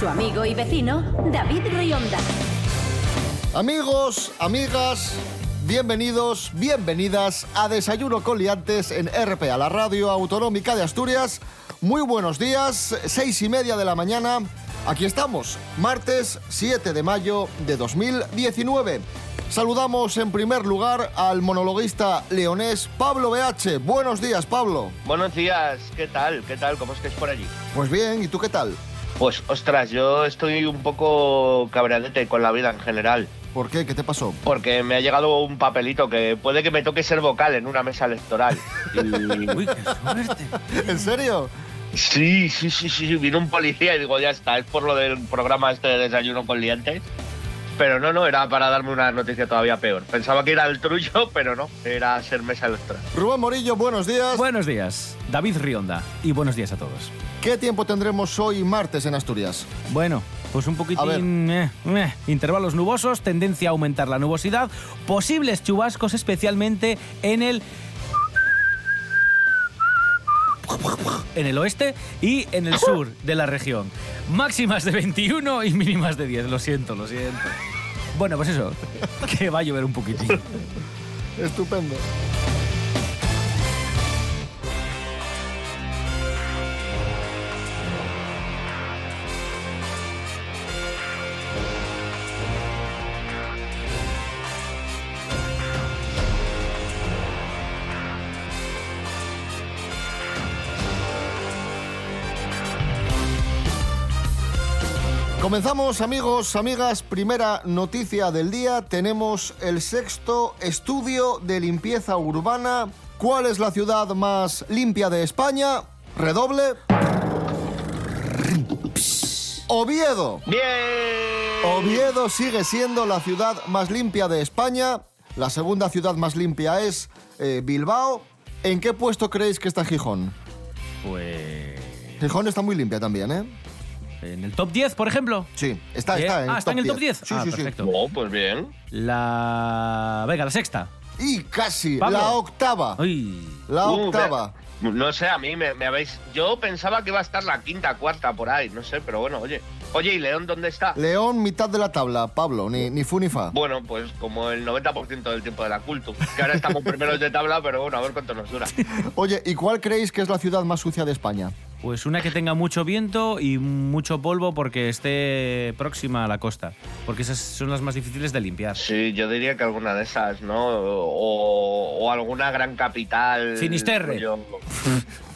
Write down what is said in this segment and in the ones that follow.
Su amigo y vecino, David Rionda. Amigos, amigas, bienvenidos, bienvenidas a Desayuno con Liantes en RPA, la radio autonómica de Asturias. Muy buenos días, seis y media de la mañana. Aquí estamos, martes 7 de mayo de 2019. Saludamos en primer lugar al monologuista leonés Pablo BH. Buenos días, Pablo. Buenos días, ¿qué tal? ¿Qué tal? ¿Cómo estáis por allí? Pues bien, ¿y tú qué tal? Pues, ostras, yo estoy un poco cabreadete con la vida en general. ¿Por qué? ¿Qué te pasó? Porque me ha llegado un papelito que puede que me toque ser vocal en una mesa electoral. Y- Uy, qué suerte. ¿En serio? Sí, sí, sí, sí, vino un policía y digo, ya está, es por lo del programa este de desayuno con liantes. Pero no, no, era para darme una noticia todavía peor. Pensaba que era el trullo, pero no, era ser mesa electoral. Rubén Morillo, buenos días. Buenos días, David Rionda, y buenos días a todos. ¿Qué tiempo tendremos hoy martes en Asturias? Bueno, pues un A ver. poquitín... eh, eh, intervalos nubosos, tendencia a aumentar la nubosidad, posibles chubascos especialmente en el... En el oeste y en el sur de la región. Máximas de 21 y mínimas de 10. Lo siento, lo siento. Bueno, pues eso, que va a llover un poquitín. Estupendo. Comenzamos amigos, amigas, primera noticia del día. Tenemos el sexto estudio de limpieza urbana. ¿Cuál es la ciudad más limpia de España? Redoble. Oviedo. ¡Bien! Oviedo sigue siendo la ciudad más limpia de España. La segunda ciudad más limpia es eh, Bilbao. ¿En qué puesto creéis que está Gijón? Pues... Gijón está muy limpia también, ¿eh? En el top 10, por ejemplo. Sí, está, está en ah, está top en el top 10. Sí, ah, sí, sí. perfecto. No, pues bien. La. Venga, la sexta. Y casi, Pablo. la octava. Uy. La Uh, octava. No sé, a mí me, me habéis. Yo pensaba que iba a estar la quinta, cuarta por ahí, no sé, pero bueno, oye. Oye, ¿y León dónde está? León, mitad de la tabla, Pablo, ni, ni fu ni fa. Bueno, pues como el 90% del tiempo de la culto. Que ahora estamos primeros de tabla, pero bueno, a ver cuánto nos dura. Oye, ¿y cuál creéis que es la ciudad más sucia de España? Pues una que tenga mucho viento y mucho polvo porque esté próxima a la costa. Porque esas son las más difíciles de limpiar. Sí, yo diría que alguna de esas, ¿no? O, o alguna gran capital. Finisterre.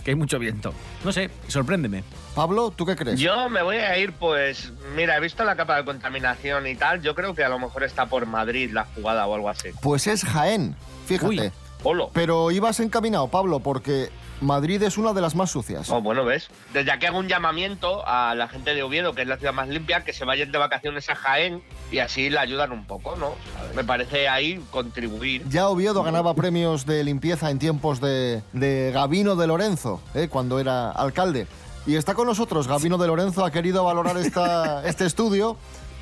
Que hay mucho viento. No sé, sorpréndeme. Pablo, ¿tú qué crees? Yo me voy a ir, pues. Mira, he visto la capa de contaminación y tal. Yo creo que a lo mejor está por Madrid la jugada o algo así. Pues es Jaén, fíjate. Uy. Polo. Pero ibas encaminado, Pablo, porque Madrid es una de las más sucias. Oh, bueno, ¿ves? Desde aquí hago un llamamiento a la gente de Oviedo, que es la ciudad más limpia, que se vayan de vacaciones a Jaén y así le ayudan un poco, ¿no? Me parece ahí contribuir. Ya Oviedo ganaba premios de limpieza en tiempos de, de Gabino de Lorenzo, ¿eh? cuando era alcalde. Y está con nosotros, Gabino de Lorenzo ha querido valorar esta, este estudio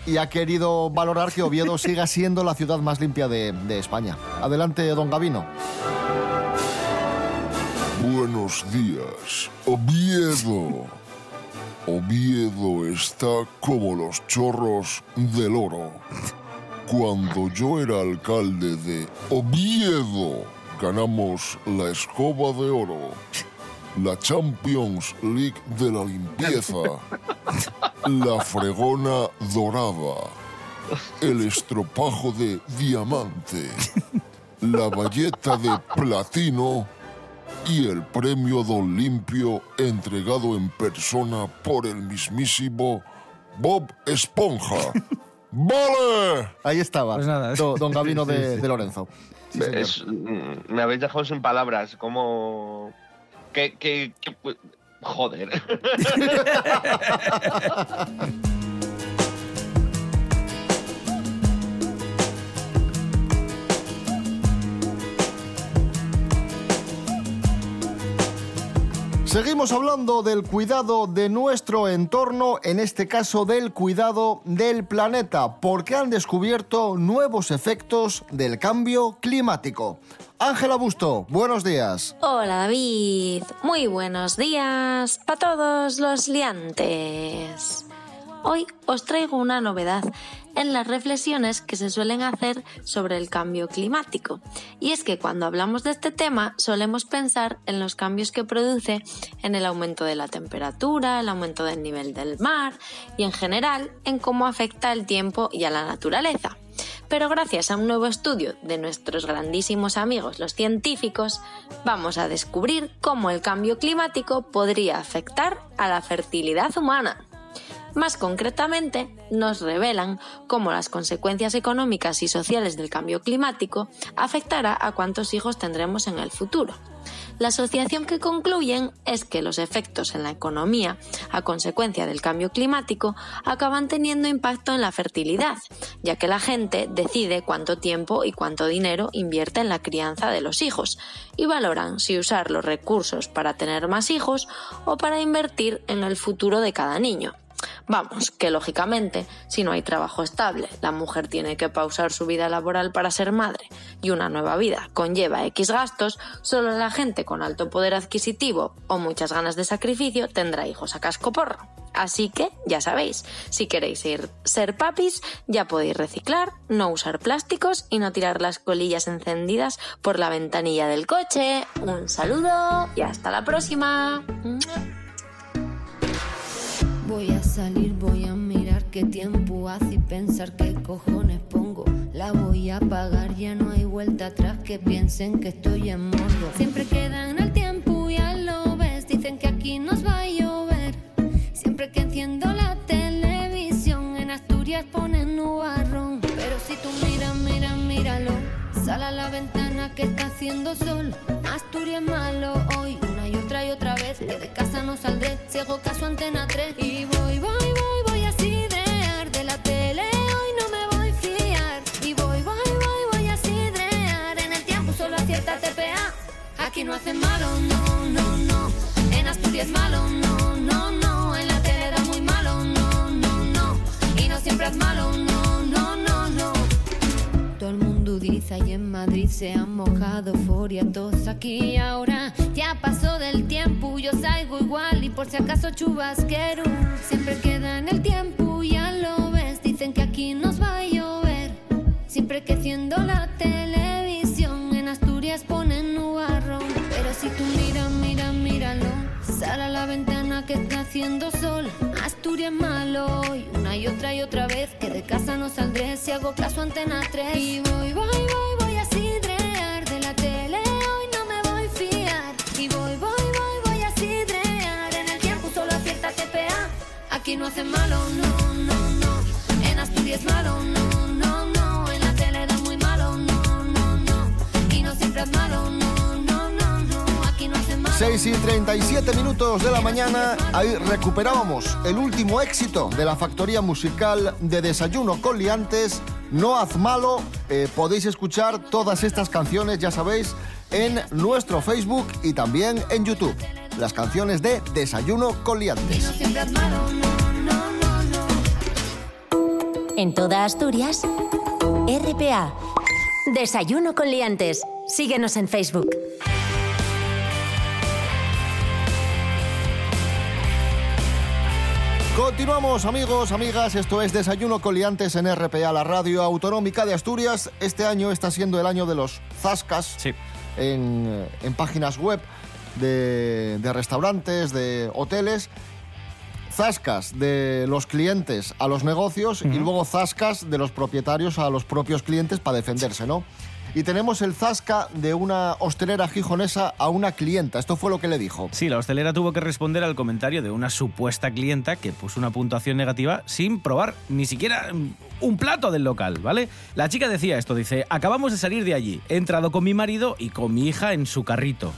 y ha querido valorar que Oviedo siga siendo la ciudad más limpia de, de España. Adelante, don Gabino. Buenos días, Oviedo. Oviedo está como los chorros del oro. Cuando yo era alcalde de Oviedo, ganamos la escoba de oro, la Champions League de la limpieza, la fregona dorada, el estropajo de diamante, la valleta de platino y el premio Don Limpio entregado en persona por el mismísimo Bob Esponja. ¡Vale! Ahí estaba, Pues nada. don Gabino de, de Lorenzo. Sí, señor. Es- mm, me habéis dejado sin palabras, como... Que, que, que- Joder. Seguimos hablando del cuidado de nuestro entorno, en este caso del cuidado del planeta, porque han descubierto nuevos efectos del cambio climático. Ángela Busto, buenos días. Hola David, muy buenos días para todos los liantes. Hoy os traigo una novedad en las reflexiones que se suelen hacer sobre el cambio climático. Y es que cuando hablamos de este tema solemos pensar en los cambios que produce en el aumento de la temperatura, el aumento del nivel del mar y en general en cómo afecta el tiempo y a la naturaleza. Pero gracias a un nuevo estudio de nuestros grandísimos amigos los científicos, vamos a descubrir cómo el cambio climático podría afectar a la fertilidad humana. Más concretamente, nos revelan cómo las consecuencias económicas y sociales del cambio climático afectará a cuántos hijos tendremos en el futuro. La asociación que concluyen es que los efectos en la economía a consecuencia del cambio climático acaban teniendo impacto en la fertilidad, ya que la gente decide cuánto tiempo y cuánto dinero invierte en la crianza de los hijos y valoran si usar los recursos para tener más hijos o para invertir en el futuro de cada niño. Vamos, que lógicamente, si no hay trabajo estable, la mujer tiene que pausar su vida laboral para ser madre y una nueva vida conlleva X gastos, solo la gente con alto poder adquisitivo o muchas ganas de sacrificio tendrá hijos a casco porro. Así que, ya sabéis, si queréis ir ser papis, ya podéis reciclar, no usar plásticos y no tirar las colillas encendidas por la ventanilla del coche. Un saludo y hasta la próxima. Salir, voy a mirar qué tiempo hace y pensar qué cojones pongo. La voy a pagar, ya no hay vuelta atrás que piensen que estoy en modo. Siempre quedan el tiempo, ya lo ves. Dicen que aquí nos va a llover. Siempre que enciendo la televisión, en Asturias ponen nubarrón. Pero si tú miras, mira, míralo. Sal a la ventana que está haciendo sol. Asturias malo hoy, y otra y otra vez. Que de casa no saldré, si caso antena 3. Y voy, voy, voy, voy a sidrear. De la tele hoy no me voy a fiar. Y voy, voy, voy, voy a sidrear. En el tiempo solo acierta TPA. Aquí no hacen malo, no, no, no. En Asturias malo, no, no, no. En la tele da muy malo, no, no, no. Y no siempre es malo, no, no, no, no. Todo el mundo dice y en Madrid se han mojado Foria todos aquí acaso chubasquero siempre queda en el tiempo ya lo ves. Dicen que aquí nos va a llover. Siempre que enciendo la televisión en Asturias ponen nubarrón. Pero si tú miras mira míralo. Sal a la ventana que está haciendo sol. Asturias malo y una y otra y otra vez que de casa no saldré. Si hago caso antena 3 y aquí no hacen malo no no no. En Asturias malo no no no. En la tele da muy malo no no no. Y no siempre es malo no no no no. Aquí no hacen malo. 6 y 37 minutos de la mañana, ahí recuperábamos el último éxito de la factoría musical de Desayuno con Liantes, No Haz Malo. Eh, podéis escuchar todas estas canciones, ya sabéis, en nuestro Facebook y también en YouTube. Las canciones de Desayuno con Liantes. En toda Asturias, RPA. Desayuno con liantes. Síguenos en Facebook. Continuamos amigos, amigas, esto es Desayuno con Liantes en RPA, la radio autonómica de Asturias. Este año está siendo el año de los zascas Sí. en, eh, en páginas web de, de restaurantes, de hoteles. Zascas de los clientes a los negocios y luego zascas de los propietarios a los propios clientes para defenderse, ¿no? Y tenemos el zasca de una hostelera gijonesa a una clienta. Esto fue lo que le dijo. Sí, la hostelera tuvo que responder al comentario de una supuesta clienta que puso una puntuación negativa sin probar ni siquiera mm, un plato del local, ¿vale? La chica decía esto, dice, acabamos de salir de allí, he entrado con mi marido y con mi hija en su carrito,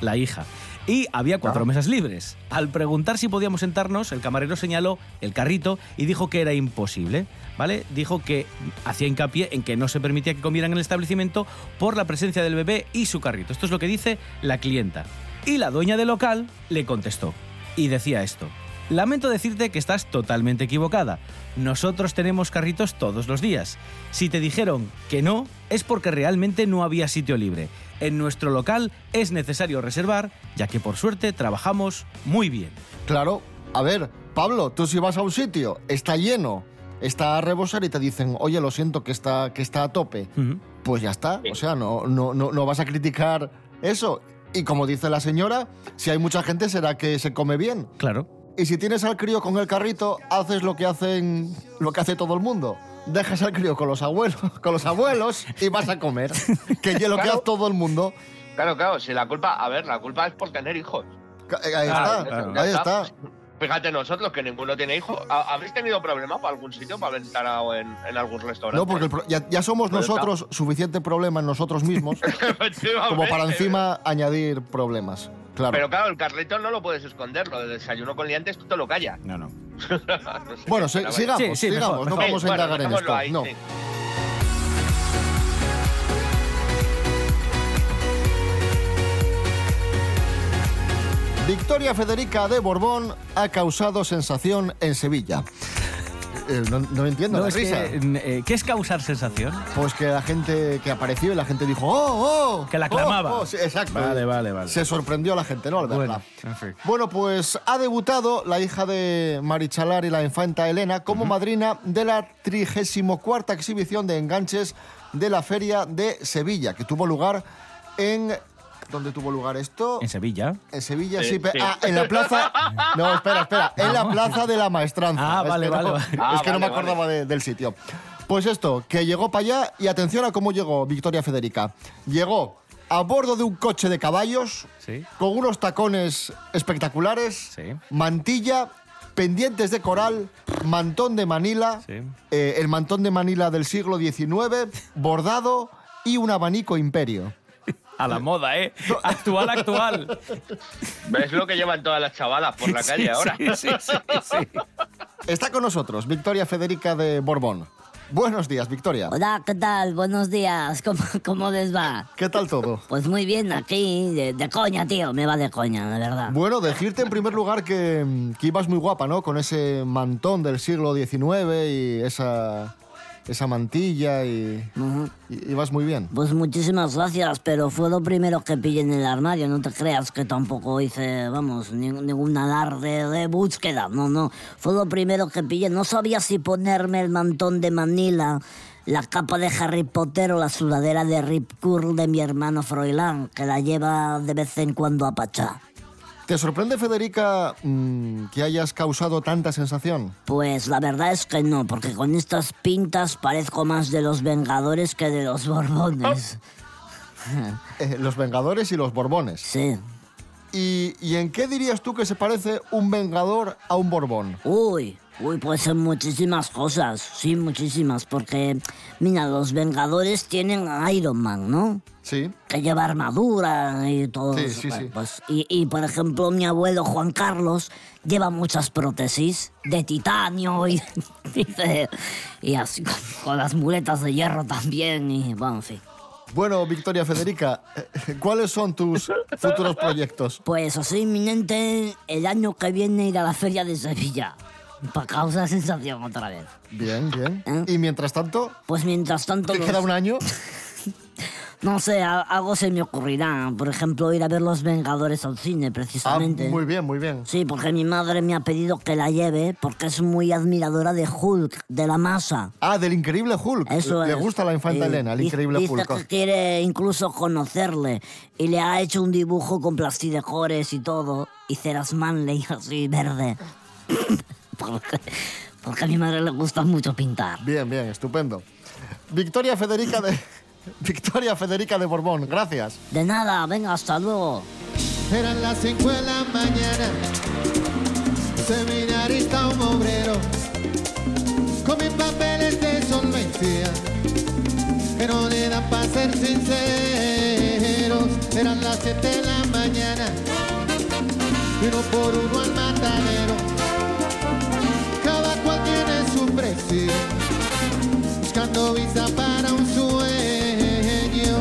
la hija. Y había cuatro mesas libres. Al preguntar si podíamos sentarnos, el camarero señaló el carrito y dijo que era imposible, ¿vale? Dijo que hacía hincapié en que no se permitía que comieran en el establecimiento por la presencia del bebé y su carrito. Esto es lo que dice la clienta. Y la dueña del local le contestó y decía esto. Lamento decirte que estás totalmente equivocada. Nosotros tenemos carritos todos los días. Si te dijeron que no, es porque realmente no había sitio libre. En nuestro local es necesario reservar, ya que por suerte trabajamos muy bien. Claro, a ver, Pablo, tú si vas a un sitio, está lleno, está a rebosar y te dicen, oye, lo siento que está, que está a tope, pues ya está. O sea, no, no, no, no vas a criticar eso. Y como dice la señora, si hay mucha gente será que se come bien. Claro. Y si tienes al crío con el carrito, haces lo que hacen, lo que hace todo el mundo. Dejas al crío con los abuelos, con los abuelos y vas a comer. Que es lo que hace todo el mundo. Claro, claro, si la culpa, a ver, la culpa es por tener hijos. Eh, Ahí está, claro. ahí está. Fíjate nosotros que ninguno tiene hijos. ¿Ha- ¿Habéis tenido problema para algún sitio para aventar en, en algún restaurante? No, porque el pro- ya, ya somos Pues está. nosotros suficiente problema en nosotros mismos como para encima añadir problemas. Claro. Pero claro, el carrito no lo puedes esconder. Lo de desayuno con liantes tú te lo callas. No, no. No sé, bueno, sigamos, Sí, sí, sigamos. mejor, no vamos a Bueno, indagar en esto. ahí, no. sí. Victoria Federica de Borbón ha causado sensación en Sevilla. Eh, no, no entiendo No, la es risa. que, eh, ¿Qué es causar sensación? Pues que la gente que apareció y la gente dijo, ¡oh, oh! Que la oh, aclamaba. oh", sí, exacto. Vale, vale, vale. Se sorprendió la gente, ¿no? Al verla. Bueno, en fin. Bueno, pues ha debutado la hija de Marichalar y la infanta Elena como madrina de la 34 exhibición de enganches de la Feria de Sevilla, que tuvo lugar en... ¿Dónde tuvo lugar esto? En Sevilla. En Sevilla, sí. Sí, pe- sí. Ah, en la plaza... No, espera, espera. En la plaza de la maestranza. Ah, Es vale, que no- vale, vale. Es Ah, que no me vale, acordaba de- del sitio. Pues esto, que llegó para allá y atención a cómo llegó Victoria Federica. Llegó a bordo de un coche de caballos, Sí. con unos tacones espectaculares, Sí. mantilla, pendientes de coral, mantón de Manila, Sí. eh, el mantón de Manila del siglo XIX, bordado y un abanico imperio. A la moda, ¿eh? Actual, actual. ¿Ves lo que llevan todas las chavalas por la calle Sí, ahora? Sí, sí, sí, sí. Está con nosotros Victoria Federica de Borbón. Buenos días, Victoria. Hola, ¿qué tal? Buenos días. ¿Cómo, cómo les va? ¿Qué tal todo? Pues muy bien, aquí, de, de coña, tío. Me va de coña, de verdad. Bueno, decirte en primer lugar que, que ibas muy guapa, ¿no? Con ese mantón del siglo XIX y esa, esa mantilla y, ibas muy bien. Pues muchísimas gracias, pero fue lo primero que pillé en el armario. No te creas que tampoco hice, vamos, ni- ningún alarde de búsqueda. No, no. Fue lo primero que pillé. No sabía si ponerme el mantón de Manila, la capa de Harry Potter o la sudadera de Rip Curl de mi hermano Froilán, que la lleva de vez en cuando a Pachá. ¿Te sorprende, Federica, mm, que hayas causado tanta sensación? Pues la verdad es que no, porque con estas pintas parezco más de los Vengadores que de los Borbones. Eh, los Vengadores y los Borbones. Sí. ¿Y, y en qué dirías tú que se parece un Vengador a un Borbón? Uy, uy, pues en muchísimas cosas, sí, muchísimas, porque, mira, los Vengadores tienen a Iron Man, ¿no? Sí. Que lleva armadura y todo Sí, eso. sí, sí. Pues, y, y, por ejemplo, mi abuelo Juan Carlos lleva muchas prótesis de titanio y, y, de- y así con, con las muletas de hierro también y, bueno, en fin. Bueno, Victoria Federica, eh, ¿cuáles son tus futuros proyectos? Pues así inminente, el año que viene ir a la feria de Sevilla. Para causar sensación otra vez. Bien, bien. ¿Eh? Y mientras tanto, Pues mientras tanto... ¿te los- queda un año? No sé, algo se me ocurrirá. Por ejemplo, ir a ver Los Vengadores al cine, Ah, precisamente. muy bien, muy bien. Sí, porque mi madre me ha pedido que la lleve porque es muy admiradora de Hulk, de la masa. Ah, del increíble Hulk. Eso Le es. gusta la infanta Sí, Elena, el increíble dice Hulk. que quiere incluso conocerle y le ha hecho un dibujo con plastidecores y todo y ceras Manley así verde. Porque, porque a mi madre le gusta mucho pintar. Bien, bien, estupendo. Victoria Federica de Victoria Federica de Borbón, gracias. De nada, venga, hasta luego. Eran las 5 de la mañana, seminarista un obrero, con mis papeles de solvencia, que no le dan para ser sinceros. Eran las 7 de la mañana, y uno por uno al matadero, buscando visa para un sueño.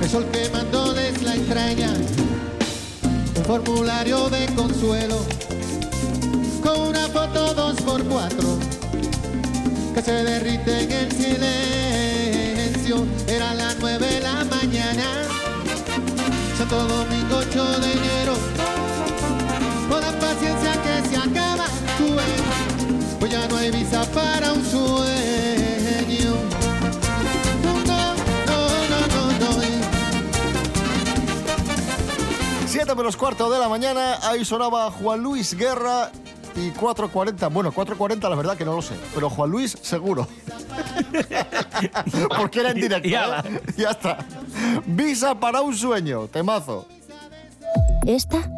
El sol quemando la entraña, un formulario de consuelo, con una foto dos por cuatro que se derrite en el silencio, era las nueve de la mañana, Santo Domingo 8 de enero, la paciencia que se acaba, ves, pues ya no hay visa para un sueño. No, no, no. 7 menos cuarto de la mañana, ahí sonaba Juan Luis Guerra y 4.40. Bueno, 4.40 la verdad que no lo sé, pero Juan Luis seguro. Porque era en directo. ¿eh? Ya está. Visa para un sueño, temazo. Esta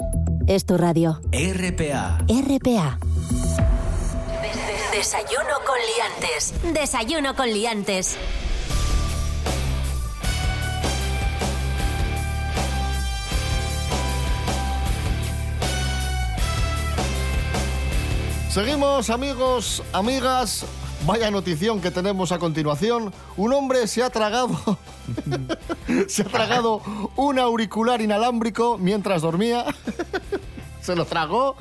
es tu radio. RPA. RPA. Desayuno con liantes. Desayuno con liantes. Seguimos, amigos, amigas. Vaya notición que tenemos a continuación. Un hombre se ha tragado. se ha tragado un auricular inalámbrico mientras dormía. se lo tragó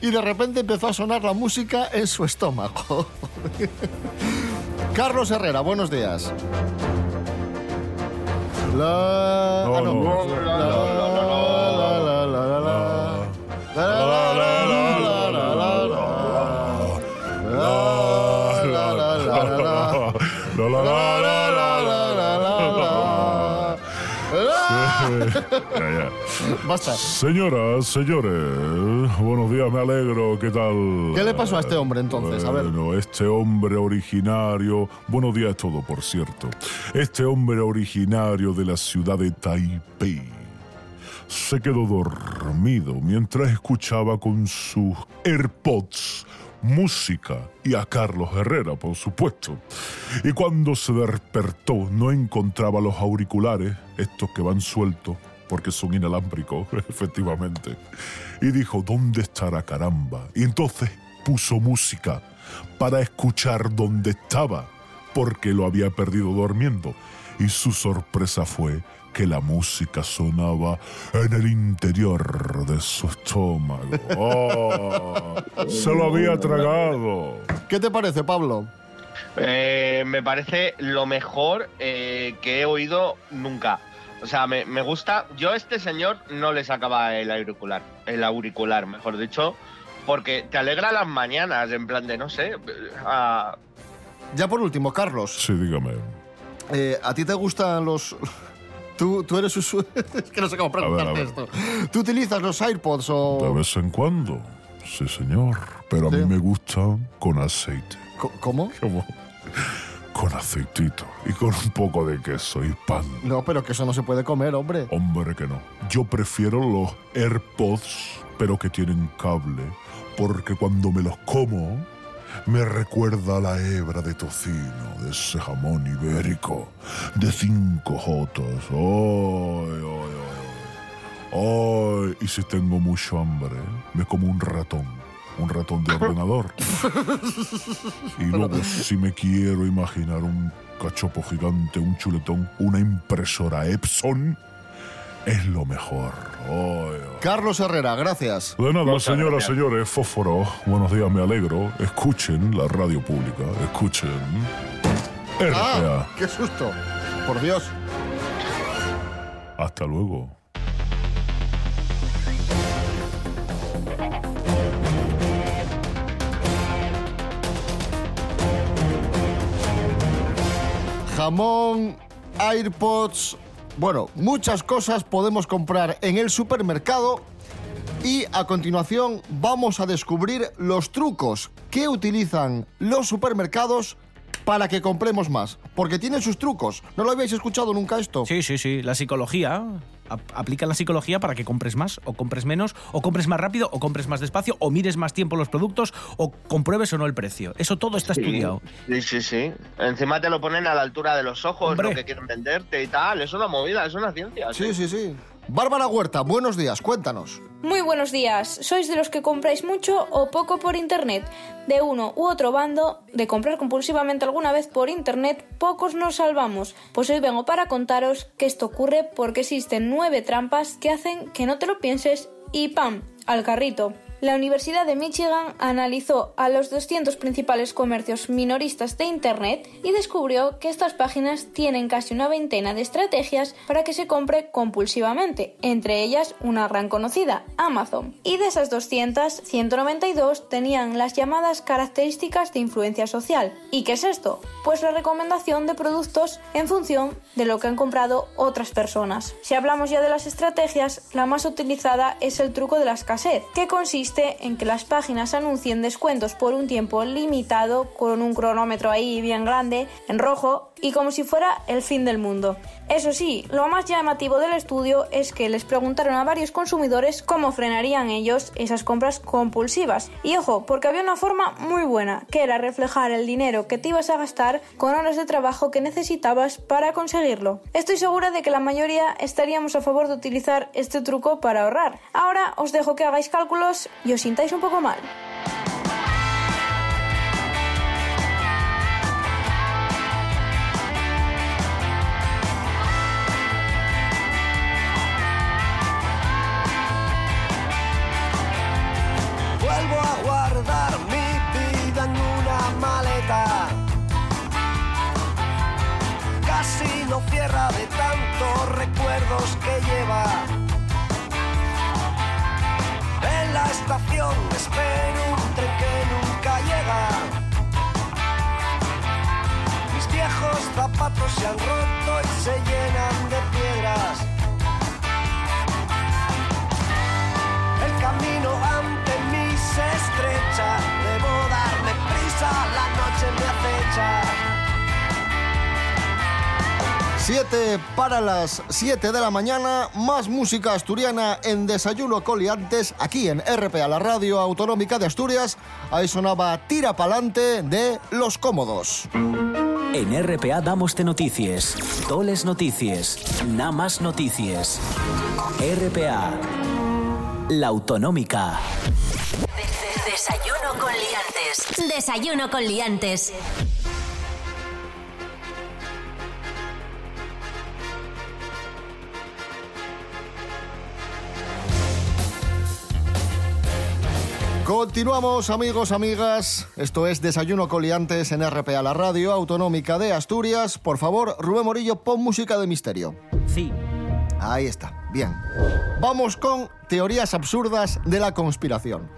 y de repente empezó a sonar la música en su estómago. Carlos Herrera, buenos días. La... Ah, no. la, Ya, ya. Basta. Señoras, señores, buenos días, me alegro, ¿qué tal? ¿Qué le pasó a este hombre entonces? A ver. Bueno, este hombre originario, buenos días todo, por cierto. Este hombre originario de la ciudad de Taipei se quedó dormido mientras escuchaba con sus AirPods música y a Carlos Herrera, por supuesto. Y cuando se despertó no encontraba los auriculares, estos que van sueltos, porque son inalámbricos, efectivamente. Y dijo, ¿dónde estará caramba? Y entonces puso música para escuchar dónde estaba, porque lo había perdido durmiendo. Y su sorpresa fue que la música sonaba en el interior de su estómago. ¡Oh! se lo había tragado. ¿Qué te parece, Pablo? Eh, me parece lo mejor eh, que he oído nunca. O sea, me, me gusta. Yo a este señor no le sacaba el auricular, el auricular, mejor dicho, porque te alegra las mañanas, en plan de, no sé, Ya por último, Carlos, Sí, dígame. eh, ¿a ti te gustan los... Tú, tú eres usu- es que no sé cómo preguntarte A ver, a esto. ¿Tú utilizas los AirPods o...? De vez en cuando. Sí, señor. Pero a mí me gustan con aceite. ¿Cómo? Como con aceitito y con un poco de queso y pan. No, pero que eso no se puede comer, hombre. Hombre que no. Yo prefiero los AirPods, pero que tienen cable, porque cuando me los como, me recuerda a la hebra de tocino, de ese jamón ibérico, de cinco jotos. ¡Ay, ay, ay! ¡Ay! Y si tengo mucho hambre, me como un ratón. Un ratón de ordenador. Y luego, si me quiero imaginar un cachopo gigante, un chuletón, una impresora Epson, es lo mejor. Carlos Herrera, gracias. De nada, Muchas señoras, gracias. señores, fósforo, buenos días, me alegro. Escuchen la radio pública, escuchen. RPA. ¡Ah! ¡Qué susto! Por Dios. Hasta luego. Jamón, AirPods... Bueno, muchas cosas podemos comprar en el supermercado y a continuación vamos a descubrir los trucos que utilizan los supermercados para que compremos más. Porque tienen sus trucos. ¿No lo habéis escuchado nunca esto? Sí, sí, sí. La psicología. Ap- Aplican la psicología para que compres más o compres menos, o compres más rápido o compres más despacio, o mires más tiempo los productos, o compruebes o no el precio. Eso todo está estudiado. Sí, sí, sí. Encima te lo ponen a la altura de los ojos, Hombre. lo que quieren venderte y tal. Es una movida, es una ciencia. Sí, sí, sí. Bárbara Huerta, buenos días, cuéntanos. Muy buenos días. ¿Sois de los que compráis mucho o poco por Internet? De uno u otro bando, de comprar compulsivamente alguna vez por Internet, pocos nos salvamos. Pues hoy vengo para contaros que esto ocurre porque existen nueve trampas que hacen que no te lo pienses y ¡pam! al carrito. La Universidad de Michigan analizó a los 200 principales comercios minoristas de Internet y descubrió que estas páginas tienen casi una veintena de estrategias para que se compre compulsivamente, entre ellas una gran conocida, Amazon. Y de esas 200, 192 tenían las llamadas características de influencia social. ¿Y qué es esto? Pues la recomendación de productos en función de lo que han comprado otras personas. Si hablamos ya de las estrategias, la más utilizada es el truco de la escasez, que consiste en que las páginas anuncien descuentos por un tiempo limitado con un cronómetro ahí bien grande, en rojo, y como si fuera el fin del mundo. Eso sí, lo más llamativo del estudio es que les preguntaron a varios consumidores cómo frenarían ellos esas compras compulsivas. Y ojo, porque había una forma muy buena, que era reflejar el dinero que te ibas a gastar con horas de trabajo que necesitabas para conseguirlo. Estoy segura de que la mayoría estaríamos a favor de utilizar este truco para ahorrar. Ahora os dejo que hagáis cálculos y os sintáis un poco mal. Cierra de tantos recuerdos que lleva. En la estación espero un tren que nunca llega. Mis viejos zapatos se han roto y se llenan de piedras. El camino ante mí se estrecha. Debo darme prisa, la noche me acecha. 7 para las 7 de la mañana, más música asturiana en Desayuno Coliantes, aquí en RPA, la radio autonómica de Asturias. Ahí sonaba Tira Pa'lante de Los Cómodos. En RPA damos de noticias, toles noticias, nada más noticias. RPA, la autonómica. Desayuno con liantes. Desayuno con liantes. Continuamos amigos, amigas. Esto es Desayuno Coliantes en RPA, la radio autonómica de Asturias. Por favor, Rubén Morillo, pon música de misterio. Sí. Ahí está, bien. Vamos con teorías absurdas de la conspiración.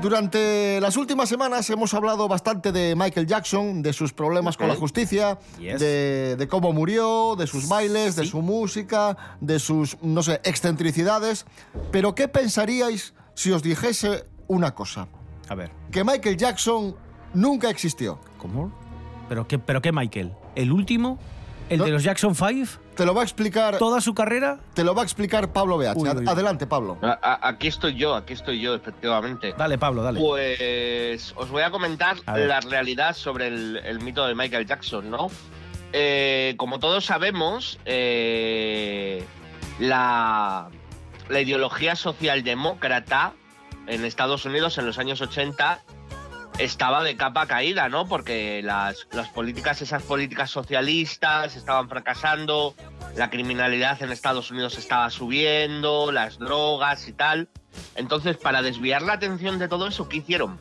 Durante las últimas semanas hemos hablado bastante de Michael Jackson, de sus problemas con la justicia, Yes. de, de cómo murió, de sus bailes, de su música, de sus, no sé, excentricidades. Pero ¿qué pensaríais si os dijese una cosa? A ver. Que Michael Jackson nunca existió. ¿Cómo? ¿Pero qué, pero qué Michael? ¿El último? ¿El No. de los Jackson 5? Te lo va a explicar. ¿Toda su carrera? Te lo va a explicar Pablo BH. Uy, uy. Adelante, Pablo. A- a- aquí estoy yo, aquí estoy yo, efectivamente. Dale, Pablo, dale. Pues os voy a comentar A la realidad sobre el, el mito de Michael Jackson, ¿no? Eh, como todos sabemos, eh, la, la ideología socialdemócrata en Estados Unidos en los años 80 estaba de capa caída, ¿no? Porque las, políticas, esas políticas socialistas estaban fracasando, la criminalidad en Estados Unidos estaba subiendo, las drogas y tal. Entonces, para desviar la atención de todo eso, ¿qué hicieron?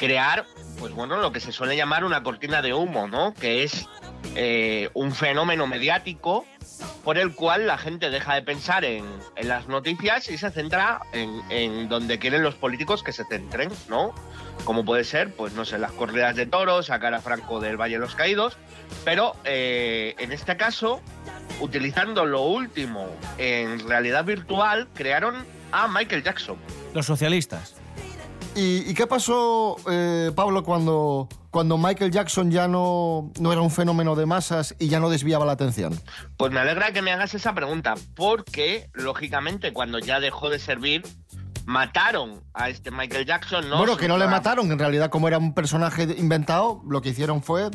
Crear, pues bueno, lo que se suele llamar una cortina de humo, ¿no? Que es eh, un fenómeno mediático por el cual la gente deja de pensar en, las noticias y se centra en, en donde quieren los políticos que se centren, ¿no? Como puede ser, pues no sé, las corridas de toros, sacar a Franco del Valle de los Caídos, pero eh, en este caso, utilizando lo último en realidad virtual, crearon a Michael Jackson. Los socialistas. ¿Y, y qué pasó, eh, Pablo, cuando, cuando Michael Jackson ya no, no era un fenómeno de masas y ya no desviaba la atención? Pues me alegra que me hagas esa pregunta, porque lógicamente cuando ya dejó de servir, mataron a este Michael Jackson, ¿no? bueno, que no le mataron, en realidad como era un personaje inventado, lo que hicieron fue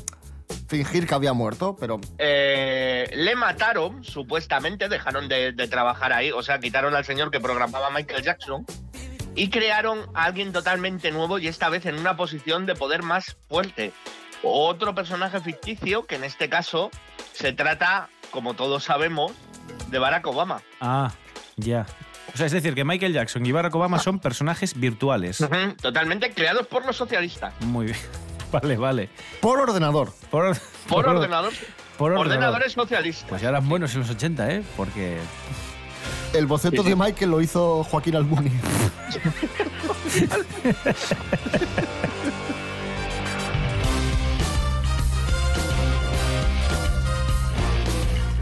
fingir que había muerto, pero Eh, le mataron, supuestamente, dejaron de, de trabajar ahí, o sea, quitaron al señor que programaba Michael Jackson y crearon a alguien totalmente nuevo y esta vez en una posición de poder más fuerte. Otro personaje ficticio que en este caso se trata, como todos sabemos, de Barack Obama. Ah, ya. O sea, es decir, que Michael Jackson y Barack Obama son personajes virtuales. Totalmente creados por los socialistas. Muy bien. Vale, vale. por ordenador. Por, or- Por or- ordenador. Por ordenador. Ordenadores socialistas. Pues ya eran buenos en los 80, ¿eh? Porque... El boceto Sí, de Michael lo hizo Joaquín Almuni.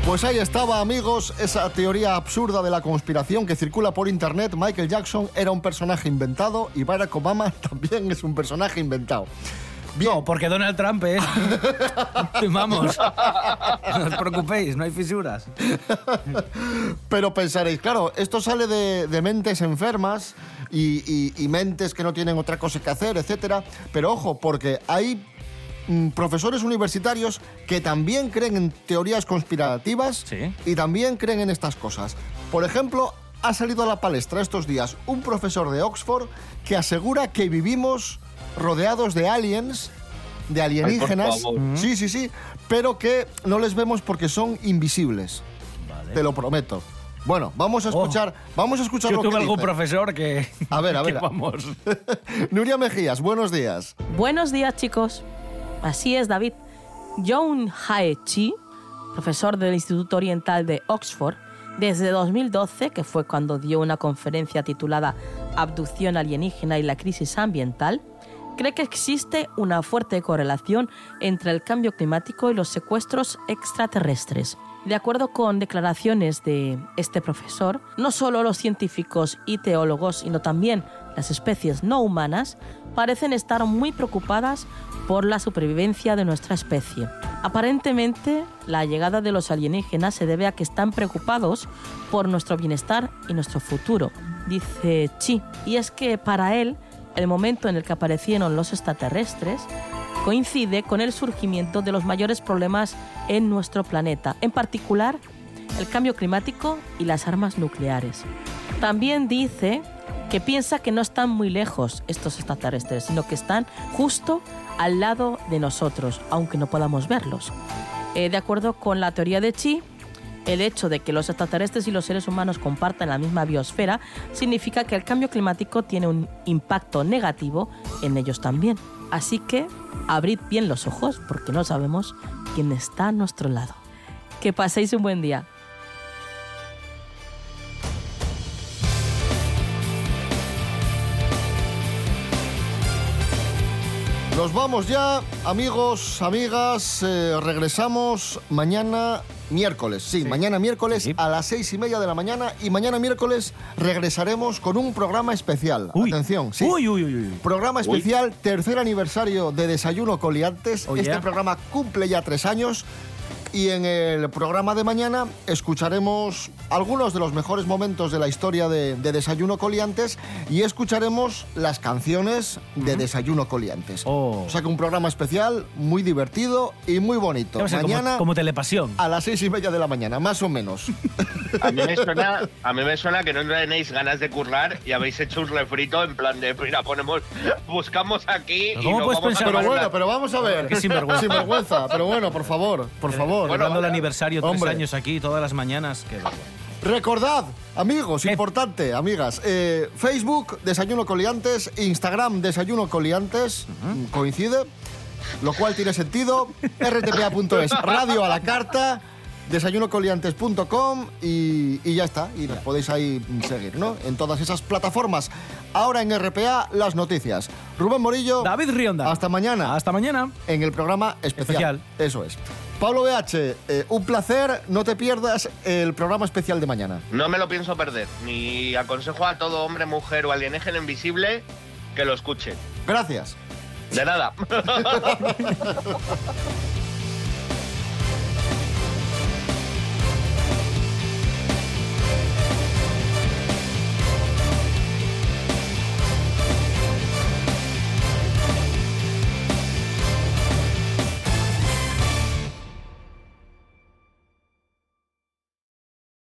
Pues ahí estaba, amigos, esa teoría absurda de la conspiración que circula por internet. Michael Jackson era un personaje inventado y Barack Obama también es un personaje inventado. No, porque Donald Trump, ¿eh? Vamos. No os preocupéis, no hay fisuras. Pero pensaréis, claro, esto sale de, de mentes enfermas y, y- y mentes que no tienen otra cosa que hacer, etcétera. Pero ojo, porque hay mm, profesores universitarios que también creen en teorías conspirativas y también creen en estas cosas. Por ejemplo, ha salido a la palestra estos días un profesor de Oxford que asegura que vivimos rodeados de aliens, de alienígenas. favor. Sí, sí, sí, pero que no les vemos porque son invisibles. Te lo prometo. Bueno, vamos a escuchar, vamos a escuchar Yo lo que tuve algún dice. profesor que... A ver, a que ver. vamos. Nuria Mejías, buenos días. Buenos días, chicos. Así es, David. John Hae Chi, profesor del Instituto Oriental de Oxford, desde 2012, que fue cuando dio una conferencia titulada Abducción alienígena y la crisis ambiental, cree que existe una fuerte correlación entre el cambio climático y los secuestros extraterrestres. De acuerdo con declaraciones de este profesor, no solo los científicos y teólogos, sino también las especies no humanas parecen estar muy preocupadas por la supervivencia de nuestra especie. Aparentemente, la llegada de los alienígenas se debe a que están preocupados por nuestro bienestar y nuestro futuro, dice Chi. Y es que para él, el momento en el que aparecieron los extraterrestres coincide con el surgimiento de los mayores problemas en nuestro planeta, en particular el cambio climático y las armas nucleares. También dice que piensa que no están muy lejos estos extraterrestres, sino que están justo al lado de nosotros, aunque no podamos verlos. Eh, de acuerdo con la teoría de Chi, el hecho de que los extraterrestres y los seres humanos compartan la misma biosfera significa que el cambio climático tiene un impacto negativo en ellos también. Así que abrid bien los ojos porque no sabemos quién está a nuestro lado. Que paséis un buen día. Nos vamos ya, amigos, amigas. eh, regresamos mañana miércoles. Sí, mañana miércoles a las seis y media de la mañana. Y mañana miércoles regresaremos con un programa especial. Atención, sí. Uy, uy, uy, uy. Programa Uy. especial, tercer aniversario de Desayuno Coliantes. Oh, este yeah. programa cumple ya tres años. Y en el programa de mañana escucharemos algunos de los mejores momentos de la historia de, de Desayuno Coliantes y escucharemos las canciones de Desayuno Coliantes. Oh. O sea que un programa especial muy divertido y muy bonito. Como- mañana como telepasión. a las seis y media de la mañana, más o menos. A mí, me suena, a mí me suena que no tenéis ganas de currar y habéis hecho un refrito en plan de, mira, ponemos, buscamos aquí y ¿Cómo nos puedes vamos pensar? a Pero bueno, pero vamos a ver. Qué sinvergüenza. Sinvergüenza, pero bueno, por favor, por favor. Recordando el aniversario, tres Hombre. años aquí, todas las mañanas. Recordad, amigos, importante, amigas, eh, Facebook, Desayuno Coliantes, Instagram, Desayuno Coliantes, coincide, lo cual tiene sentido, rtpa.es, radio a la carta, desayunocoliantes.com y, y ya está, y nos podéis ahí seguir, ¿no? En todas esas plataformas. Ahora en RPA, las noticias. Rubén Morillo. David Rionda. Hasta mañana. Hasta mañana. En el programa especial. Especial. Eso es. Pablo BH, eh, un placer, no te pierdas el programa especial de mañana. No me lo pienso perder. Ni aconsejo a todo hombre, mujer o alienígena invisible que lo escuche. Gracias. De nada.